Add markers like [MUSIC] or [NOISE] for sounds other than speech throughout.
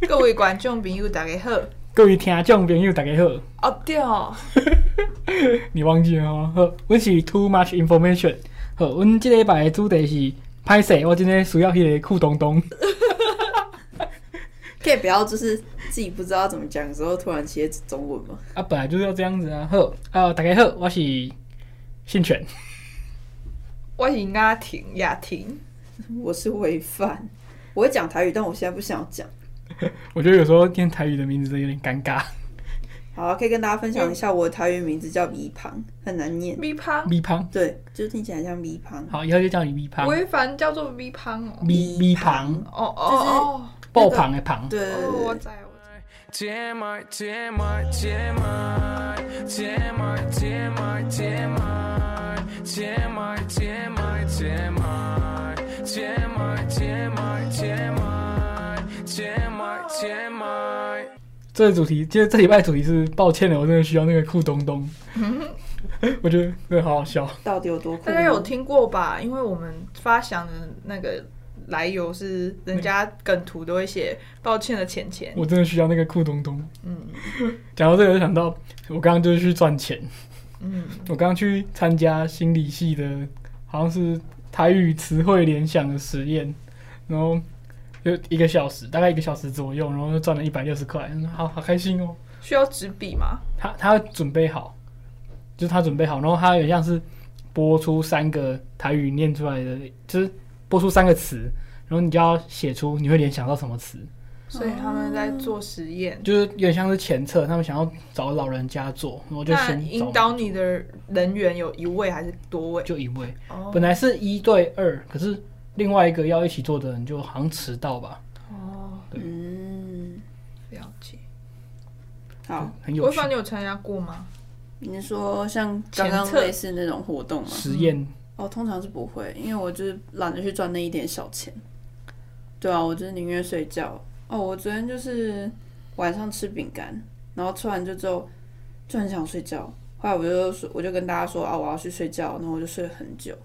各位观众朋友，大家好！各位听众朋友，大家好！哦对哦，[LAUGHS] 你忘记了吗？好，我是 Too Much Information。好，我们这礼拜的主题是拍摄，我今天需要那个酷东东。[LAUGHS] 可以不要就是自己不知道怎么讲的时候，突然切中文吗？啊，本来就是要这样子啊。好，啊，大家好，我是信全，我是雅婷，雅婷，我是维凡。我会讲台语，但我现在不想讲。我觉得有时候念台语的名字有点尴尬。好啊，可以跟大家分享一下，我的台语名字叫咪胖，很难念。咪胖，咪胖，对，就听起来像咪胖。好，以后就叫你咪胖。维凡叫做咪胖哦。咪咪胖，哦哦哦，爆胖的胖。对，我在。这个主题，其实这礼拜主题是抱歉了，我真的需要那个酷东东。[LAUGHS] 我觉得那个好好笑。到底有多酷？大家有听过吧？因为我们发想的那个来由是，人家梗图都会写“抱歉的，钱钱”。我真的需要那个酷东东。嗯。讲到这个，就想到我刚刚就是去赚钱。嗯。我刚刚去参加心理系的，好像是台语词汇联想的实验，然后。就一个小时，大概一个小时左右，然后就赚了一百六十块，好好开心哦。需要纸笔吗？他他准备好，就是他准备好，然后他有点像是播出三个台语念出来的，就是播出三个词，然后你就要写出你会联想到什么词。所以他们在做实验，就是有点像是前测，他们想要找老人家做，然后就先引导你的人员有一位还是多位？就一位。哦。本来是一对二，可是。另外一个要一起做的人就好像迟到吧？哦，对，嗯，了解。好，很有趣。我问你有参加过吗？你是说像刚刚类似那种活动吗？实验？哦，通常是不会，因为我就是懒得去赚那一点小钱。对啊，我就是宁愿睡觉。哦，我昨天就是晚上吃饼干，然后吃完就之后就很想睡觉。后来我就说，我就跟大家说啊，我要去睡觉，然后我就睡了很久。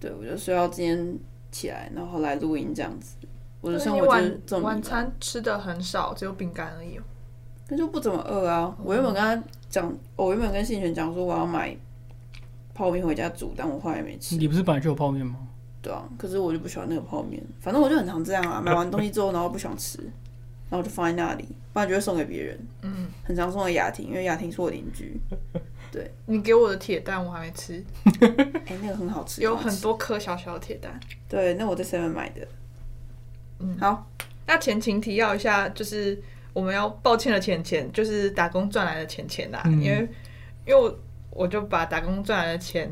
对，我就睡到今天。起来，然后来录音这样子。我的生活就是这么。晚餐吃的很少，只有饼干而已。那就不怎么饿啊！我原本跟他讲，我原本跟信玄讲说我要买泡面回家煮，但我后来没吃。你不是本来就有泡面吗？对啊，可是我就不喜欢那个泡面。反正我就很常这样啊，[LAUGHS] 买完东西之后，然后不想吃，然后就放在那里，不然就会送给别人。嗯，很常送给雅婷，因为雅婷是我邻居。对，你给我的铁蛋我还没吃，[LAUGHS] 哎、欸，那个很好吃，有很多颗小小的铁蛋。对，那我在 seven 买的。嗯，好，那前情提要一下，就是我们要抱歉的钱钱，就是打工赚来的钱钱啦、嗯，因为因为我我就把打工赚来的钱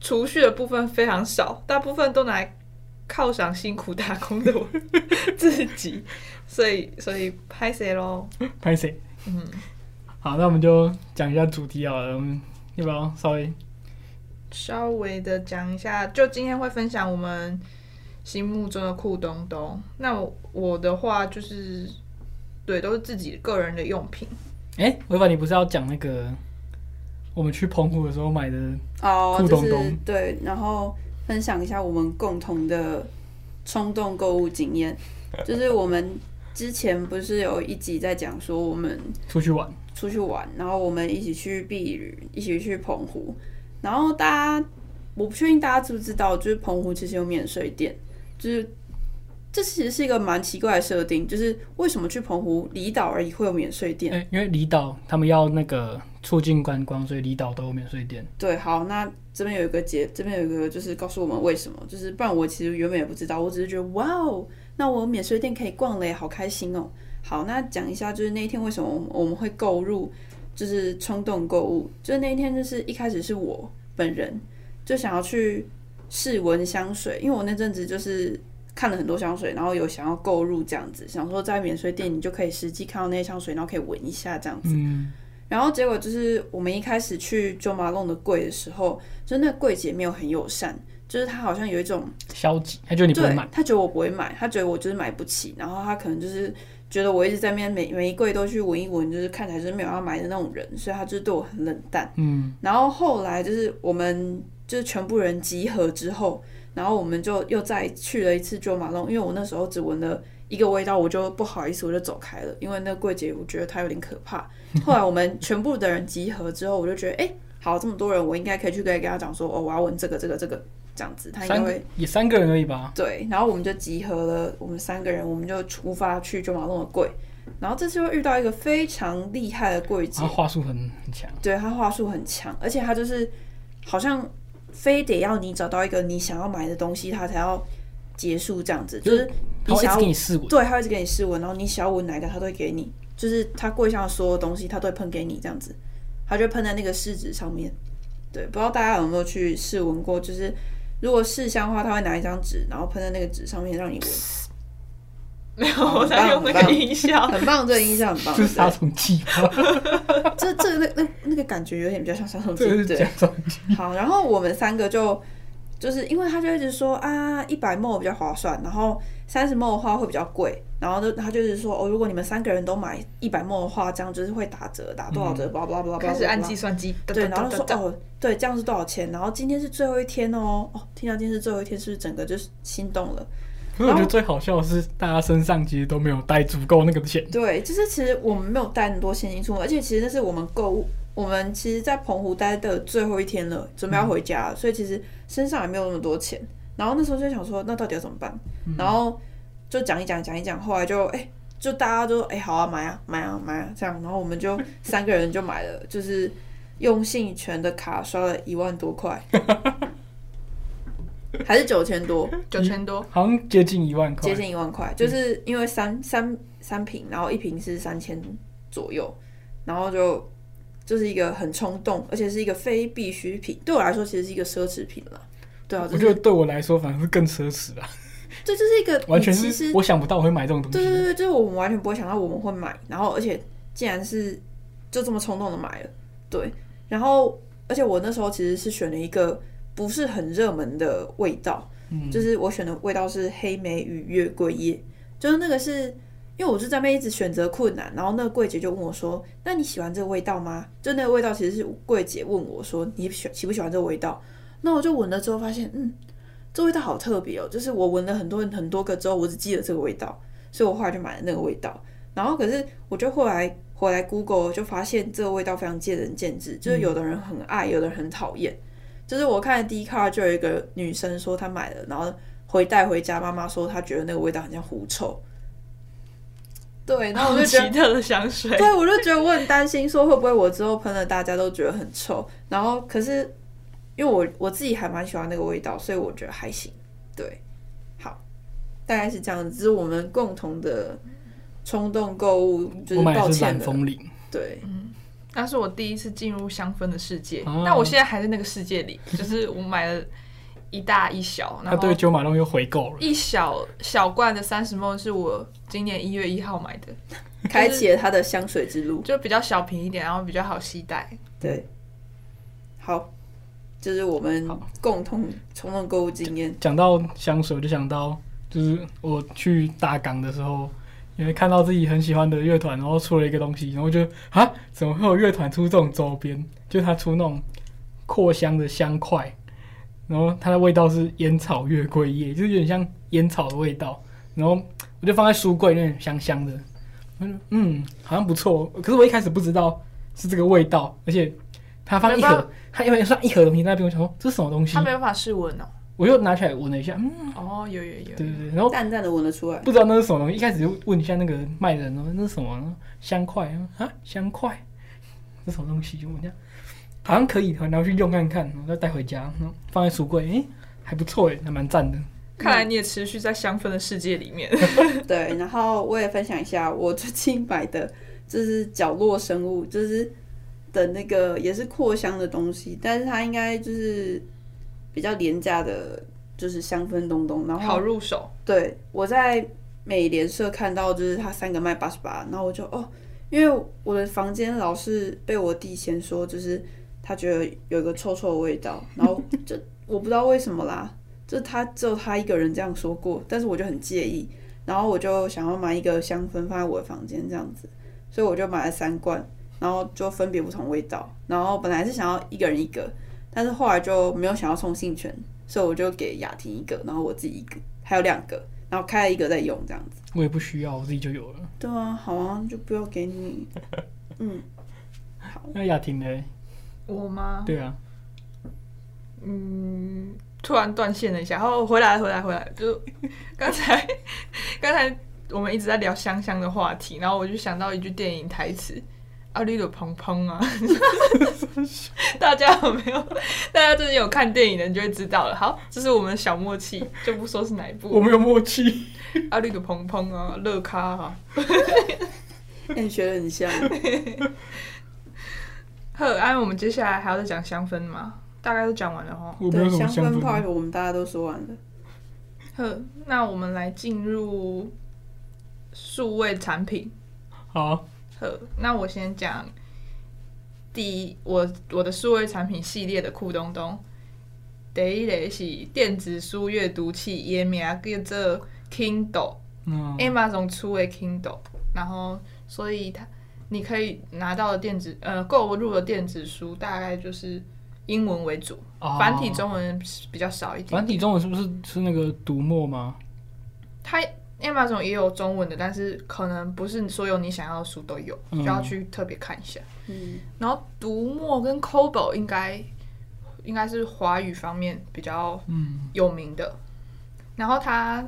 储蓄的部分非常少，大部分都拿来犒赏辛苦打工的我自己，所以所以拍谢咯，[LAUGHS] 拍谁，嗯。好，那我们就讲一下主题好了。我们要不要稍微稍微的讲一下？就今天会分享我们心目中的酷东东。那我，我的话就是，对，都是自己个人的用品。哎、欸，维凡，你不是要讲那个我们去澎湖的时候买的哦，酷东东？对，然后分享一下我们共同的冲动购物经验。就是我们之前不是有一集在讲说我们出去玩。出去玩，然后我们一起去避旅，一起去澎湖。然后大家，我不确定大家知不知道，就是澎湖其实有免税店，就是这其实是一个蛮奇怪的设定，就是为什么去澎湖离岛而已会有免税店？欸，因为离岛他们要那个促进观光，所以离岛都有免税店。对，好，那这边有一个节，这边有一个就是告诉我们为什么，就是不然我其实原本也不知道，我只是觉得哇哦，那我免税店可以逛嘞，好开心哦。好，那讲一下，就是那一天为什么我们会购入，就是冲动购物。就是那一天，就是一开始是我本人就想要去试闻香水，因为我那阵子就是看了很多香水，然后有想要购入这样子，想说在免税店你就可以实际看到那些香水，然后可以闻一下这样子。嗯。然后结果就是我们一开始去 Jo Malone 的柜的时候，就那柜姐没有很友善，就是他好像有一种消极，他觉得你不会买，他觉得我不会买，他觉得我就是买不起，然后他可能就是。觉得我一直在那边每每一柜都去闻一闻，就是看起来就是没有要买的那种人，所以他就是对我很冷淡。嗯，然后后来就是我们就是全部人集合之后，然后我们就又再去了一次 Jo Malone，因为我那时候只闻了一个味道，我就不好意思，我就走开了，因为那个柜姐我觉得她有点可怕。[LAUGHS] 后来我们全部的人集合之后，我就觉得，哎、欸，好，这么多人，我应该可以去跟跟他讲说，哦，我要闻这个这个这个这样子，他应该会也三个人而已吧？对，然后我们就集合了，我们三个人，我们就出发去九马龙的柜。然后这次又遇到一个非常厉害的柜姐，他话术很很强，对，他话术很强，而且他就是好像非得要你找到一个你想要买的东西，他才要结束这样子，就是你想要给你试闻，对，他会一直给你试闻，然后你想要闻哪个，他都会给你，就是他柜上所有东西，他都会喷给你这样子，他就喷在那个试纸上面。对，不知道大家有没有去试闻过，就是如果试香的话，他会拿一张纸，然后喷在那个纸上面让你闻。[LAUGHS] 没有，我在用那个音效，很棒，这个音效很棒。这是杀虫剂吗？这这那那那个感觉有点比较像杀虫剂，对。好，然后我们三个就就是因为他就一直说啊，一百 ml 比较划算，然后三十 ml 的话会比较贵，然后就他就是说哦，如果你们三个人都买一百 ml 的话，这样就是会打折，打多少折？巴拉巴拉巴拉巴拉。开始按计算机，对，然后说哦，对，这样是多少钱？然后今天是最后一天哦，哦，听到今天是最后一天，是不是整个就是心动了？可是我觉得最好笑的是，大家身上其实都没有带足够那个钱。对，就是其实我们没有带那么多现金出门，而且其实那是我们购物，我们其实，在澎湖待的最后一天了，准备要回家，嗯、所以其实身上也没有那么多钱。然后那时候就想说，那到底要怎么办？嗯、然后就讲一讲，讲一讲，后来就哎、欸，就大家都哎、欸，好啊，买啊，买啊，买啊，这样，然后我们就 [LAUGHS] 三个人就买了，就是用信全的卡刷了一万多块。[LAUGHS] 还是九千多，九千多，好像接近一万块，接近一万块，就是因为三三三瓶，然后一瓶是三千左右，然后就就是一个很冲动，而且是一个非必需品，对我来说其实是一个奢侈品了。对啊，我觉得对我来说反而是更奢侈啊。[LAUGHS] 这就是一个完全是我想不到我会买这种东西。对对对，就是我们完全不会想到我们会买，然后而且竟然是就这么冲动的买了，对，然后而且我那时候其实是选了一个。不是很热门的味道，嗯，就是我选的味道是黑莓与月桂叶，就是那个是因为我是在那边一直选择困难，然后那个柜姐就问我说：“那你喜欢这个味道吗？”就那个味道其实是柜姐问我说：“你喜喜不喜欢这个味道？”那我就闻了之后发现，嗯，这味道好特别哦，就是我闻了很多很多个之后，我只记得这个味道，所以我后来就买了那个味道。然后可是我就后来回来 Google 就发现这个味道非常见仁见智，就是有的人很爱，有的人很讨厌。就是我看的 Dcard 就有一个女生说她买了，然后回带回家，妈妈说她觉得那个味道很像狐臭。对，然后我就觉得奇特的香水。对，我就觉得我很担心，说会不会我之后喷了大家都觉得很臭。然后可是因为我我自己还蛮喜欢那个味道，所以我觉得还行。对，好，大概是这样子，是我们共同的冲动购物，就是抱歉的。对。那是我第一次进入香氛的世界，但、啊、我现在还在那个世界里。就是我买了一大一小，然后对九马龙又回购了。一小小罐的三十 ml 是我今年一月一号买的，[LAUGHS] 开启了他的香水之路，就比较小瓶一点，然后比较好携带。对，好，这、就是我们共同冲动购物经验。讲到香水，我就想到就是我去大港的时候。因为看到自己很喜欢的乐团，然后出了一个东西，然后就啊，怎么会有乐团出这种周边？就他出那种扩香的香块，然后它的味道是烟草月桂叶，就是有点像烟草的味道。然后我就放在书柜有点，香香的。嗯，好像不错。可是我一开始不知道是这个味道，而且他放一盒，他因为放一盒东西在那边，我想说这是什么东西？他没有办法试闻哦。我又拿起来闻了一下，嗯，哦，有有有，对对对，然后淡淡的闻得出来，不知道那是什么东西。一开始就问一下那个卖人，哦那是什么？香块啊，香块，这什么东西？就闻一下，好像可以，然后去用看看，然后再带回家，然后放在书柜，诶，还不错诶，还蛮赞的。看来你也持续在香氛的世界里面。[LAUGHS] 对，然后我也分享一下我最近买的，就是角落生物，就是的那个也是扩香的东西，但是它应该就是。比较廉价的，就是香氛东东，然后好入手。对，我在美联社看到，就是它三个卖八十八，然后我就哦，因为我的房间老是被我弟嫌说，就是他觉得有一个臭臭的味道，然后就我不知道为什么啦，就他只有他一个人这样说过，但是我就很介意，然后我就想要买一个香氛放在我的房间这样子，所以我就买了三罐，然后就分别不同味道，然后本来是想要一个人一个。但是后来就没有想要送信权，所以我就给雅婷一个，然后我自己一个，还有两个，然后开了一个在用这样子。我也不需要，我自己就有了。对啊，好啊，就不要给你。嗯，好。那雅婷呢？我吗？对啊。嗯，突然断线了一下，然后回来，回来，回来。就刚才，[LAUGHS] 刚才我们一直在聊香香的话题，然后我就想到一句电影台词。阿绿的砰砰啊！[LAUGHS] 大家有没有？大家最近有看电影的，你就会知道了。好，这是我们的小默契，就不说是哪一部。我们有默契。阿绿的砰砰啊，乐咖啊！跟 [LAUGHS] 你学的很像。[LAUGHS] 呵，安，我们接下来还要再讲香氛吗？大概都讲完了哈。对，香氛 part 我们大家都说完了。呵，那我们来进入数位产品。好。好，那我先讲第一，我我的数位产品系列的酷东东，第一类是电子书阅读器，也名叫做 Kindle，Amazon、嗯、出的 Kindle，然后所以它你可以拿到的电子呃购入的电子书大概就是英文为主，哦、繁体中文比较少一点，点。繁体中文是不是是那个读墨吗？它。Amazon 也有中文的，但是可能不是所有你想要的书都有，嗯、就要去特别看一下。嗯，然后读墨跟 c o b o 应该应该是华语方面比较有名的。嗯、然后它，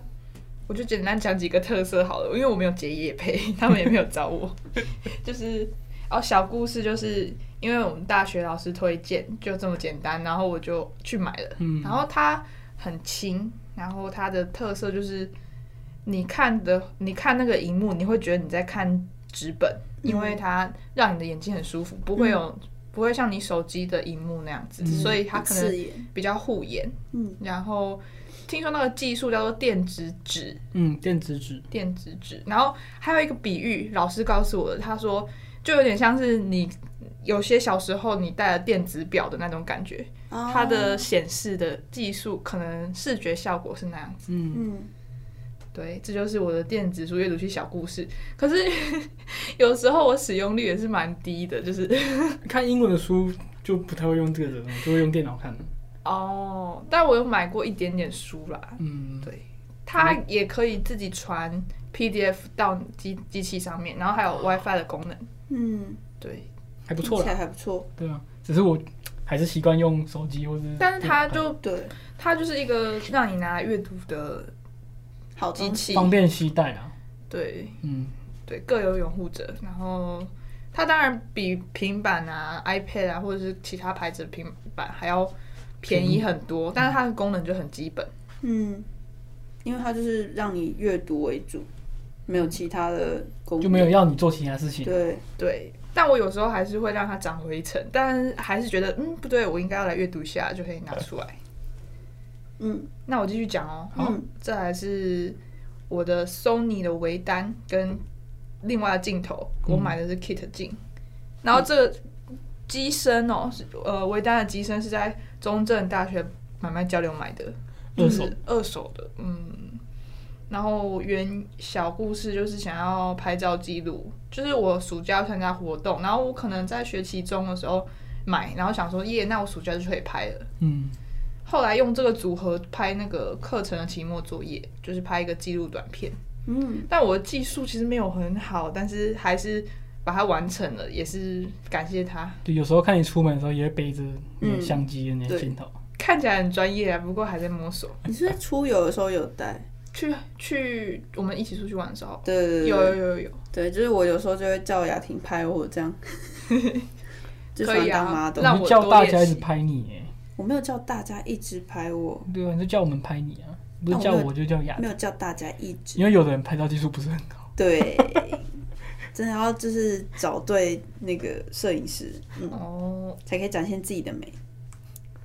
我就简单讲几个特色好了，因为我没有结业配，[LAUGHS] 他们也没有找我。[LAUGHS] 就是哦，小故事就是因为我们大学老师推荐，就这么简单，然后我就去买了。嗯，然后它很轻，然后它的特色就是。你看的，你看那个荧幕，你会觉得你在看纸本，嗯、因为它让你的眼睛很舒服，不会有，嗯、不会像你手机的荧幕那样子，嗯、所以它可能比较护眼。嗯，然后听说那个技术叫做电子纸，嗯，电子纸，电子纸。然后还有一个比喻，老师告诉我的，他说就有点像是你有些小时候你戴了电子表的那种感觉，哦、它的显示的技术可能视觉效果是那样子。嗯。嗯对，这就是我的电子书阅读器小故事。可是 [LAUGHS] 有时候我使用率也是蛮低的，就是 [LAUGHS] 看英文的书就不太会用这个的，就会用电脑看。哦，但我有买过一点点书啦。嗯，对，它也可以自己传 PDF 到机机器上面，然后还有 WiFi 的功能。嗯，对，还不错，还不错。对啊，只是我还是习惯用手机或者。但是它就对，它就是一个让你拿来阅读的。好机器方便携带啊，对，嗯，对，各有拥护者。然后它当然比平板啊、iPad 啊，或者是其他牌子的平板还要便宜很多，嗯、但是它的功能就很基本。嗯，因为它就是让你阅读为主，没有其他的功能，就没有要你做其他事情。对对，但我有时候还是会让它长灰尘，但还是觉得嗯不对，我应该要来阅读一下，就可以拿出来。嗯，那我继续讲哦。好，这还是我的 Sony 的微单跟另外的镜头，我买的是 Kit 镜。然后这个机身哦，是呃微单的机身是在中正大学买卖交流买的，就是二手的。嗯，然后原小故事就是想要拍照记录，就是我暑假要参加活动，然后我可能在学期中的时候买，然后想说耶，那我暑假就可以拍了。嗯。后来用这个组合拍那个课程的期末作业，就是拍一个记录短片。嗯，但我的技术其实没有很好，但是还是把它完成了，也是感谢他。对，有时候看你出门的时候也会背着相机的那镜头，看起来很专业啊，不过还在摸索。你是出游的时候有带？去去，我们一起出去玩的时候，对对对，有有有有。对，就是我有时候就会叫雅婷拍我这样，[LAUGHS] 可以啊，让我叫大家一直拍你。我没有叫大家一直拍我，对啊，你就叫我们拍你啊，不是叫我就叫雅婷。没有叫大家一直，因为有的人拍照技术不是很高。对，[LAUGHS] 真的要就是找对那个摄影师，嗯，哦，才可以展现自己的美。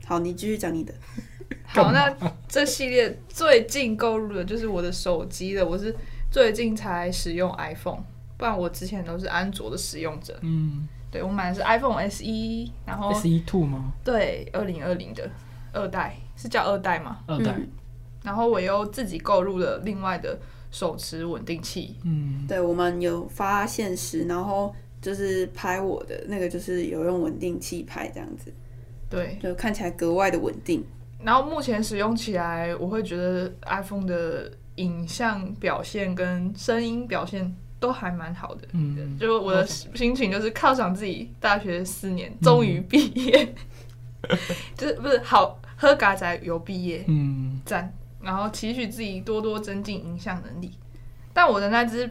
好，你继续讲你的。[LAUGHS] 好，那这系列最近购入的就是我的手机了，我是最近才使用 iPhone，不然我之前都是安卓的使用者。嗯。对，我买的是 iPhone SE，然后 SE Two 吗？对，二零二零的二代是叫二代吗？二代。然后我又自己购入了另外的手持稳定器。嗯，对，我们有发现时，然后就是拍我的那个，就是有用稳定器拍这样子。对，就看起来格外的稳定。然后目前使用起来，我会觉得 iPhone 的影像表现跟声音表现都还蛮好的。嗯，就我的心情就是犒赏自己，大学四年终于毕业，嗯、[LAUGHS] 就是不是好喝嘎仔有毕业，嗯，赞。然后期许自己多多增进影像能力。但我的那只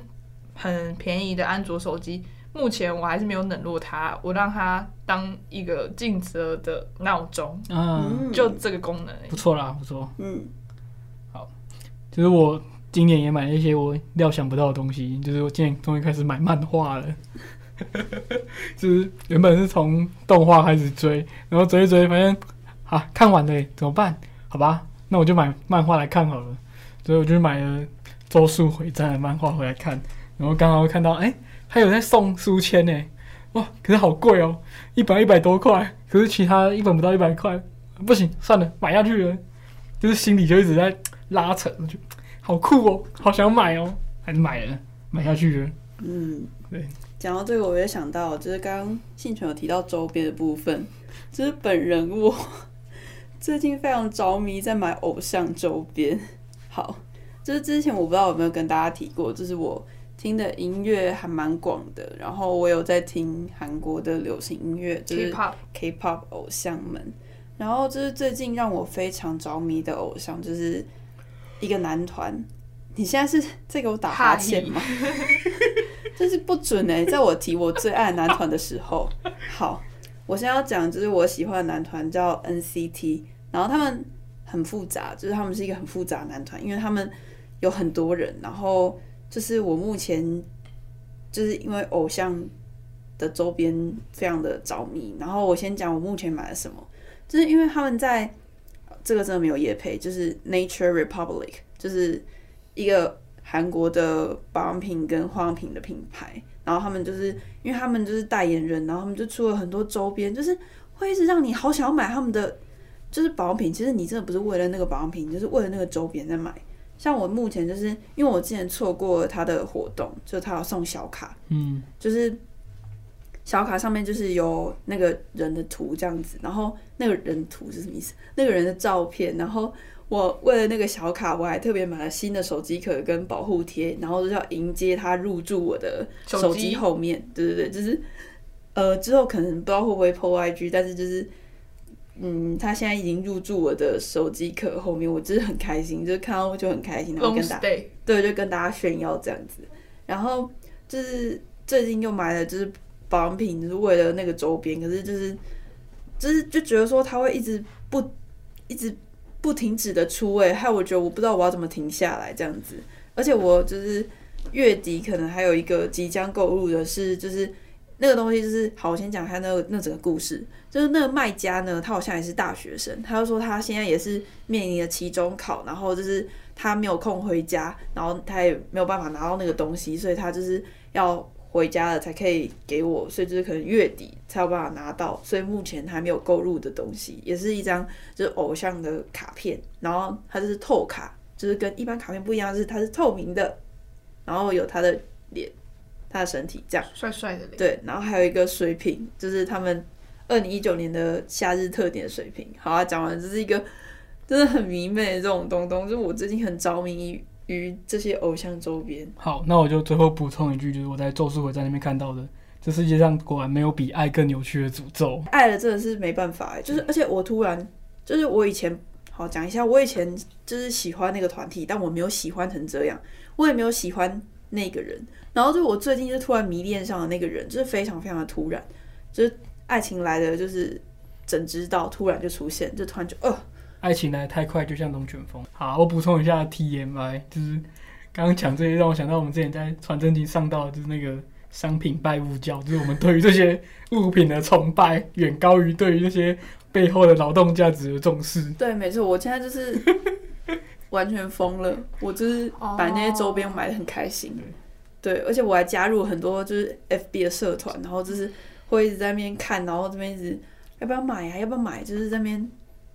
很便宜的安卓手机，目前我还是没有冷落它，我让它当一个尽责的闹钟，嗯，就这个功能，不错啦，不错，嗯，好，就是我今年也买了一些我料想不到的东西，就是我今年终于开始买漫画了，[LAUGHS] 就是原本是从动画开始追，然后追一追，发现啊看完了，怎么办？好吧，那我就买漫画来看好了，所以我就买了《咒术回战》的漫画回来看，然后刚好看到，哎、欸。还有在送书签呢，哇！可是好贵哦，一本一百多块，可是其他一本不到一百块，不行，算了，买下去了。就是心里就一直在拉扯，就好酷哦，好想买哦，还是买了，买下去了。嗯，对。讲到这个，我也想到，就是刚刚信全有提到周边的部分，就是本人我 [LAUGHS] 最近非常着迷在买偶像周边。好，就是之前我不知道有没有跟大家提过，就是我。听的音乐还蛮广的，然后我有在听韩国的流行音乐，就是 K-pop K-pop 偶像们。然后就是最近让我非常着迷的偶像，就是一个男团。你现在是在给我打哈欠吗？[LAUGHS] 这是不准哎、欸！在我提我最爱男团的时候，好，我现在要讲就是我喜欢的男团叫 NCT，然后他们很复杂，就是他们是一个很复杂的男团，因为他们有很多人，然后。就是我目前就是因为偶像的周边非常的着迷，然后我先讲我目前买了什么，就是因为他们在这个真的没有业配，就是 Nature Republic，就是一个韩国的保养品跟化妆品的品牌，然后他们就是因为他们就是代言人，然后他们就出了很多周边，就是会一直让你好想要买他们的就是保养品，其实你真的不是为了那个保养品，就是为了那个周边在买。像我目前就是因为我之前错过了他的活动，就他有送小卡，嗯，就是小卡上面就是有那个人的图这样子，然后那个人图是什么意思？那个人的照片，然后我为了那个小卡，我还特别买了新的手机壳跟保护贴，然后就要迎接他入住我的手机后面，对对对，就是呃之后可能不知道会不会 po IG，但是就是。嗯，他现在已经入住我的手机壳后面，我真的很开心，就是看到我就很开心，然后跟大家对，就跟大家炫耀这样子。然后就是最近又买了就是保养品，是为了那个周边，可是就是就是就觉得说他会一直不一直不停止的出位，害我觉得我不知道我要怎么停下来这样子。而且我就是月底可能还有一个即将购入的是就是。那个东西就是好，我先讲一下那个那整个故事。就是那个卖家呢，他好像也是大学生，他就说他现在也是面临着期中考，然后就是他没有空回家，然后他也没有办法拿到那个东西，所以他就是要回家了才可以给我，所以就是可能月底才有办法拿到，所以目前还没有购入的东西，也是一张就是偶像的卡片，然后它就是透卡，就是跟一般卡片不一样，是它是透明的，然后有他的脸。他的身体这样帅帅的，对，然后还有一个水瓶，就是他们二零一九年的夏日特点水瓶。好啊，讲完这是一个真的很迷妹的这种东东，就是我最近很着迷于这些偶像周边。好，那我就最后补充一句，就是我在咒术回战那边看到的，这世界上果然没有比爱更有趣的诅咒。爱了真的是没办法，就是而且我突然就是我以前好讲一下，我以前就是喜欢那个团体，但我没有喜欢成这样，我也没有喜欢那个人。然后就我最近就突然迷恋上了那个人，就是非常非常的突然，就是爱情来的就是整知道突然就出现，就突然就呃，爱情来得太快，就像龙卷风。好，我补充一下 TMI，就是刚刚讲这些让我想到我们之前在传真机上到的就是那个商品拜物教，就是我们对于这些物品的崇拜远高于对于那些背后的劳动价值的重视。对，没错，我现在就是 [LAUGHS] 完全疯了，我就是把那些周边买得很开心。Oh. 对，而且我还加入很多就是 FB 的社团，然后就是会一直在那边看，然后这边一直要不要买啊，要不要买，就是在那边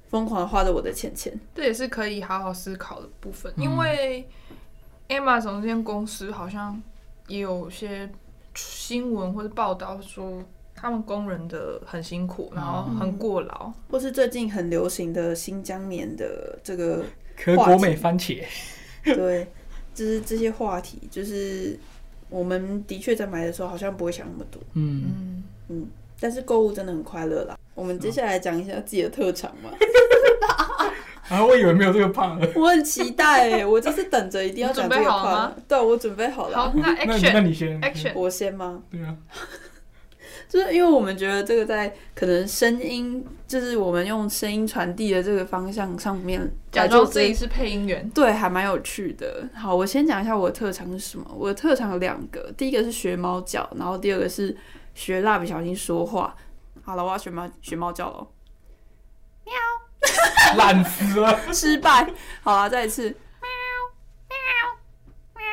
疯狂的花着我的钱钱。这也是可以好好思考的部分，因为 Amazon 这间公司好像也有些新闻或者报道说，他们工人的很辛苦，然后很过劳，嗯、或是最近很流行的新疆棉的这个可果美番茄。[LAUGHS] 对，就是这些话题，就是我们的确在买的时候好像不会想那么多。嗯。嗯，嗯，但是购物真的很快乐啦。我们接下来讲一下自己的特长嘛。[LAUGHS] 啊，我以为没有这个胖了。[LAUGHS] 我很期待哎，我就是等着一定要讲这个你准备好了吗。对，我准备好了。好，那那那 action 你先 action，我先吗？对啊，[LAUGHS] 就是因为我们觉得这个在可能声音，就是我们用声音传递的这个方向上面，假装自己是配音员。对，还蛮有趣的。好，我先讲一下我的特长是什么。我的特长有两个，第一个是学猫叫，然后第二个是学蜡笔小新说话。好了，我要学猫学猫叫了。[LAUGHS] 喵懒死了。[LAUGHS] 失败。好了，再一次。喵喵喵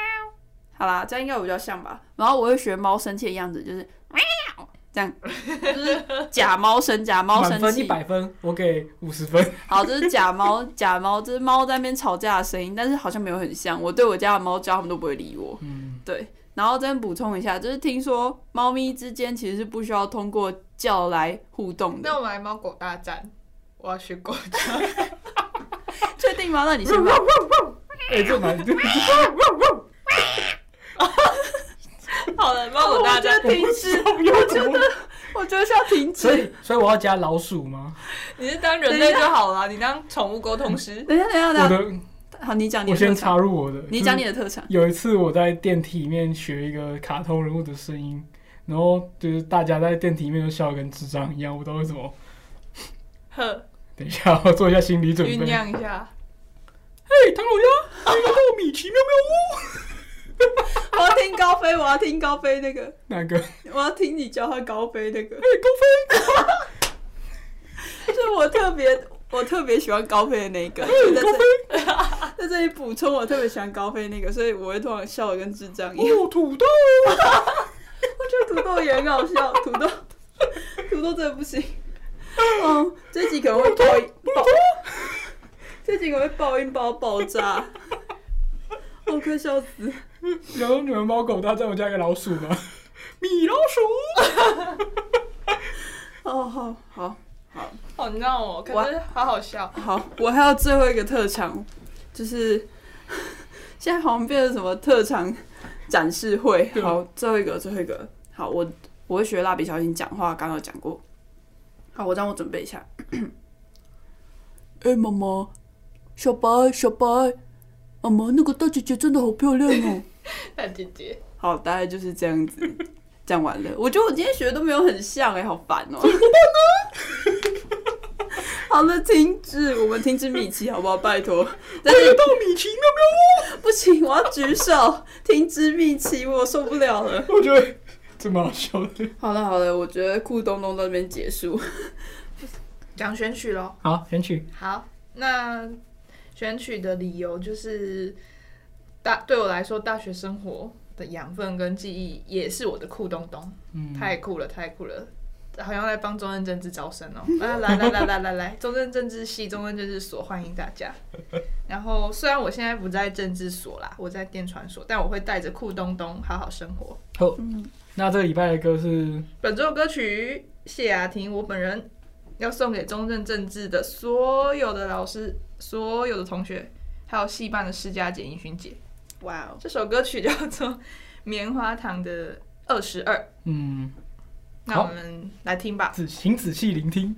好啦，这样应该比较像吧。然后我会学猫生气的样子，就是喵 [LAUGHS] 这样，就是假猫生，假猫生满分一。百分，我给五十分。好，这是假猫，假猫，这是猫在那边吵架的声音，但是好像没有很像。我对我家的猫叫，它们都不会理我。嗯，对，然后再补充一下，就是听说猫咪之间其实是不需要通过叫来互动的那。我们来猫狗大战，我要学狗叫。确定吗？那你先吧。[LAUGHS] 哎、这蛮好了，猫狗大战，停止，我觉得，我觉得需要停止。所以，所以我要加老鼠吗？你是当人类就好了，你当宠物沟通师。等一下，等一下，我等一下。的，好，你讲你我先。插入我的。你讲你的特长。有一次我在电梯里面学一个卡通人物的声音，然后就是大家在电梯里面都笑得跟智障一样，我不知道为什么。呵，等一下，我做一下心理准备。酝酿一下。嘿，唐老鸭，欢迎来到米奇妙妙屋。[LAUGHS] 我要听高飞，我要听高飞那个，那个？我要听你叫他高飞那个。嘿，高飞。[LAUGHS] 就是我特别，我特别喜欢高飞的那个。[LAUGHS] 高这飞。[LAUGHS] 在这里补充，我特别喜欢高飞那个，所以我会突然笑的跟智障一样。哦，土豆。[LAUGHS] 我觉得土豆也很好笑，土豆，土豆真的不行。嗯，这集可能会爆音爆，这集可能会爆音爆爆炸。我快笑死！然后你们猫狗大战，我家一个老鼠吗？米老鼠。哦，好好好好闹哦，可是好好笑。好，我还有最后一个特长，就是 [LAUGHS] 现在好像变成什么特长展示会。好，最后一个，最后一个。好，我我会学蜡笔小新讲话，刚刚有讲过。好，我让我准备一下。[COUGHS] 哎、欸，妈妈，小白，小白，妈妈，那个大姐姐真的好漂亮哦。[LAUGHS] 大姐姐，好，大概就是这样子。讲完了，我觉得我今天学的都没有很像哎、欸，好烦哦、喔。[LAUGHS] 好了，停止，我们停止米奇 [LAUGHS] 好不好？拜托。但是到米奇妙妙屋。不行，我要举手，停止米奇，我受不了了。[LAUGHS] 我觉得这蛮好笑的。好了好了，我觉得酷东东到这边结束。[LAUGHS] 讲选曲喽。好，选曲。好，那选曲的理由就是大对我来说，大学生活的养分跟记忆也是我的酷东东。嗯，太酷了，太酷了，好像在帮中正政治招生哦、[LAUGHS] 喔。来来来来来来来，中正政治系、中正政治所欢迎大家。[LAUGHS] 然后虽然我现在不在政治所啦，我在电传所，但我会带着酷东东好好生活。好，那这个礼拜的歌是本周的歌曲谢雅婷，我本人要送给中正政治的所有的老师、所有的同学，还有戏班的施佳姐、尹勋姐。哇哦，这首歌曲叫做《棉花糖的二十二》。嗯，那我们来听吧。仔请仔细聆听。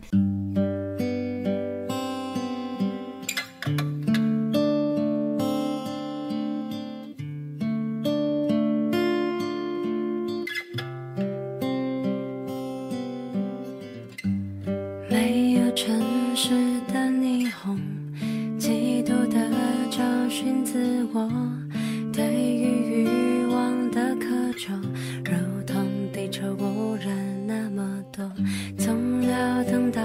多。总要等到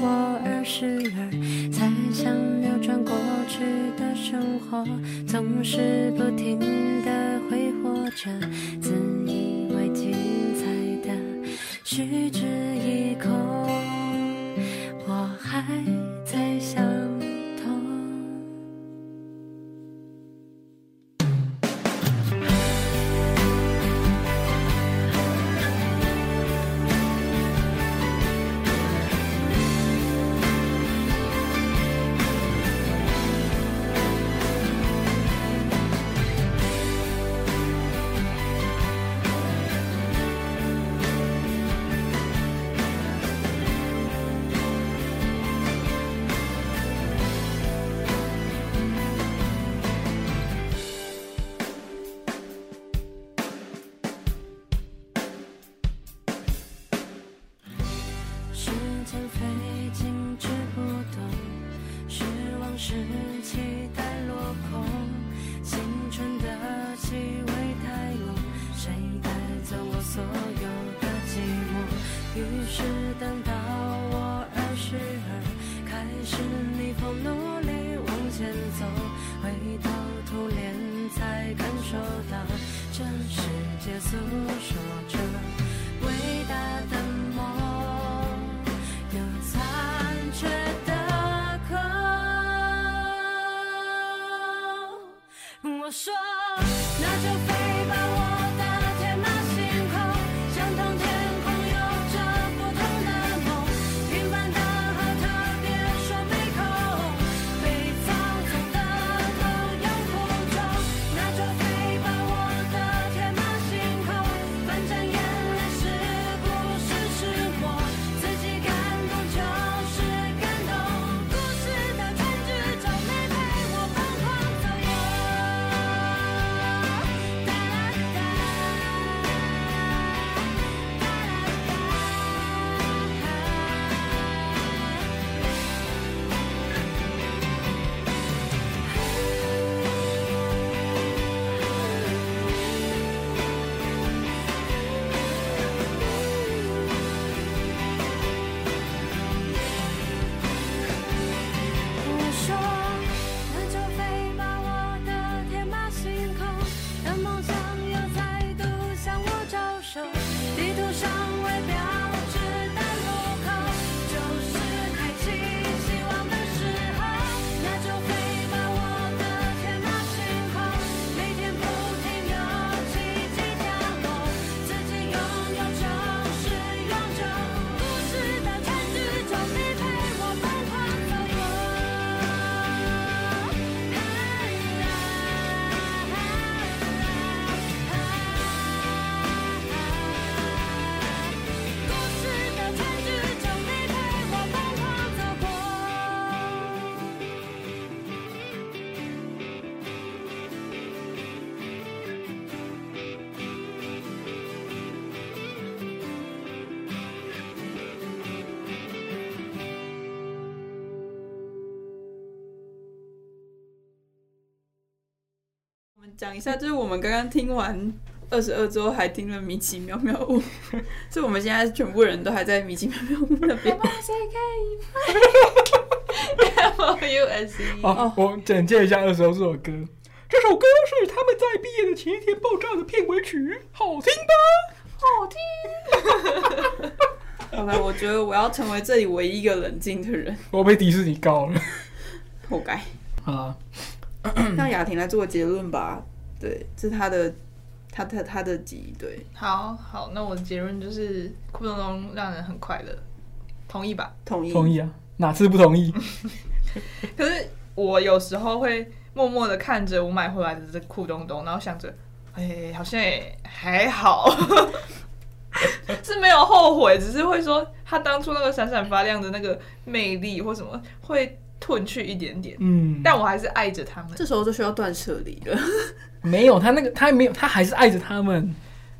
我二十二，才想扭转过去的生活，总是讲一下，就是我们刚刚听完二十二之后，还听了米奇妙妙屋，[LAUGHS] 所以我们现在全部人都还在米奇妙妙屋那边。[LAUGHS] M U S E。哦，我简介一下二十二这首歌。这首歌是他们在毕业的前一天爆炸的片尾曲，好听吧？好听。[LAUGHS] OK，我觉得我要成为这里唯一一个冷静的人。我被迪士尼告了，活该。啊，让雅婷来做个结论吧。对，这是他的，他他他的记忆。对，好好，那我的结论就是酷东东让人很快乐，同意吧？同意，同意啊！哪次不同意？[LAUGHS] 可是我有时候会默默的看着我买回来的这酷东东，然后想着，哎，好像也还好，[LAUGHS] 是没有后悔，只是会说他当初那个闪闪发亮的那个魅力或什么会褪去一点点。嗯，但我还是爱着他们。这时候就需要断舍离了。[LAUGHS] 没有他那个，他还没有，他还是爱着他们，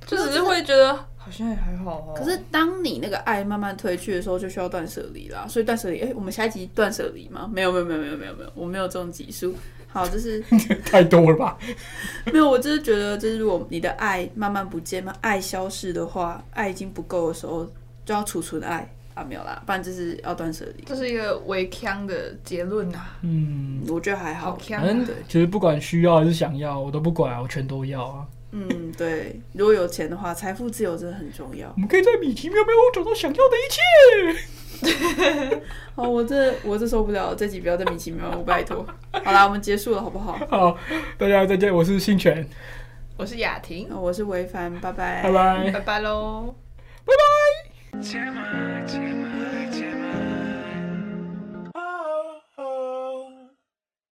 就只是会觉得好像也还好哦。可是当你那个爱慢慢褪去的时候，就需要断舍离啦。所以断舍离，哎，我们下一集断舍离吗？没有，没有，没有，没有，没有，没有，我没有这种集数。好，就是 [LAUGHS] 太多了吧？[LAUGHS] 没有，我就是觉得，就是如果你的爱慢慢不见嘛，爱消失的话，爱已经不够的时候，就要储存爱。啊，没有啦，不然就是要断舍离。这是一个微锵的结论啊。嗯，我觉得还好。反正其实不管需要还是想要，我都不管，我全都要啊。嗯，对，如果有钱的话，财富自由真的很重要。我们可以在米奇妙妙屋找到想要的一切。好，[LAUGHS] 我这我这受不了，这集不要在米奇妙妙屋，拜托。好啦，我们结束了，好不好？好，大家再见。我是新泉，我是雅婷，我是维凡，拜拜，拜拜，拜拜喽，拜拜。Tell my, tell my.